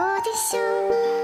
Вот и все. Тот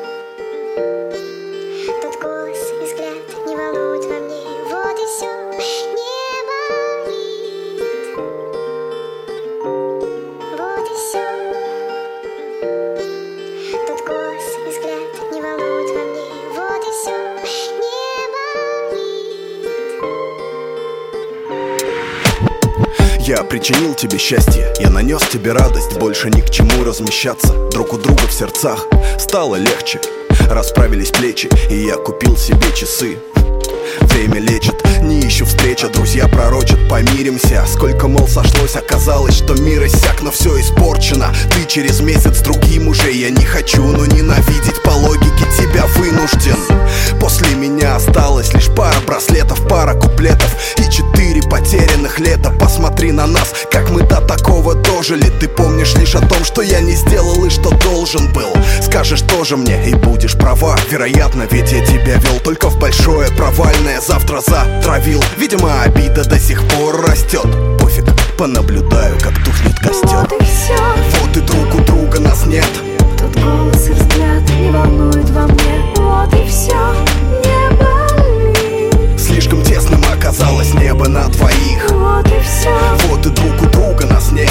Я причинил тебе счастье, я нанес тебе радость. Больше ни к чему размещаться. Друг у друга в сердцах стало легче. Расправились плечи, и я купил себе часы. Время лечит, не ищу встреча. Друзья пророчат, помиримся. Сколько, мол, сошлось, оказалось, что мир иссяк Но все испорчено, ты через месяц другим уже. Я не хочу, но ненавидеть по логике тебя вынужден. После меня осталось лишь пара браслетов Пара куплетов и четыре потерянных лета Посмотри на нас, как мы до такого дожили Ты помнишь лишь о том, что я не сделал и что должен был Скажешь тоже мне и будешь права Вероятно, ведь я тебя вел только в большое провальное Завтра затравил, видимо обида до сих пор растет Пофиг, понаблюдаю, как тухнет костер Вот и все. Вот и друг у друга нас нет Тот голос и взгляд не волнует во мне. Вот и все. Не болит. Слишком тесным оказалось небо на двоих. И друг у друга нас нет.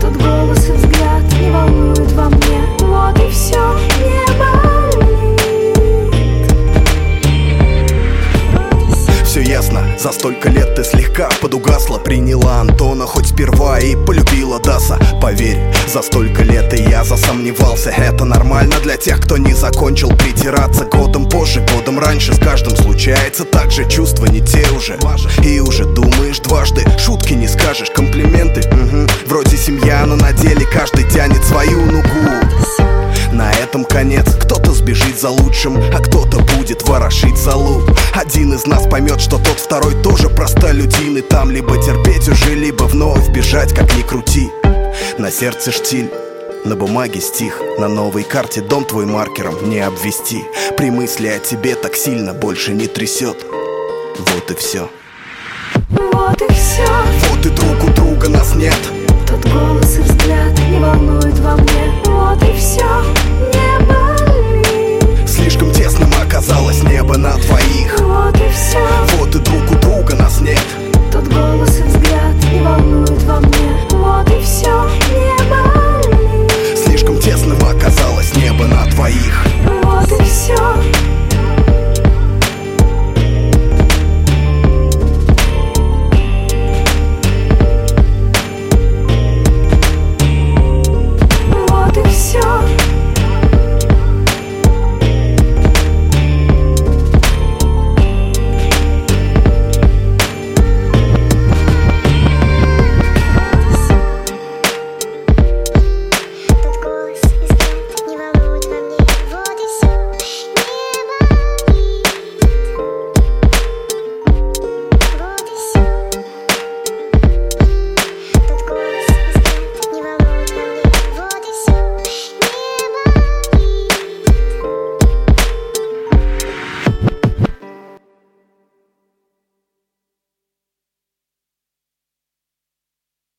Тот голос и взгляд не волнует во мне. Вот и все. Не болит. Все ясно, за столько лет ты слегка подугасла. Приняла Антона хоть сперва и полюбила Даса. Поверь, за столько лет и я засомневался. Это нормально для тех, кто не закончил притираться. Годом позже, годом раньше с каждым случается Так же. Чувства не те уже. И уже думаешь дважды, шутки не скажешь, семья, но на деле каждый тянет свою нугу. На этом конец. Кто-то сбежит за лучшим, а кто-то будет ворошить залу. Один из нас поймет, что тот второй тоже простолюдин. И там либо терпеть уже, либо вновь бежать, как ни крути. На сердце штиль на бумаге стих, на новой карте дом твой маркером не обвести. При мысли о тебе так сильно больше не трясет Вот и все Вот и все. Вот и друг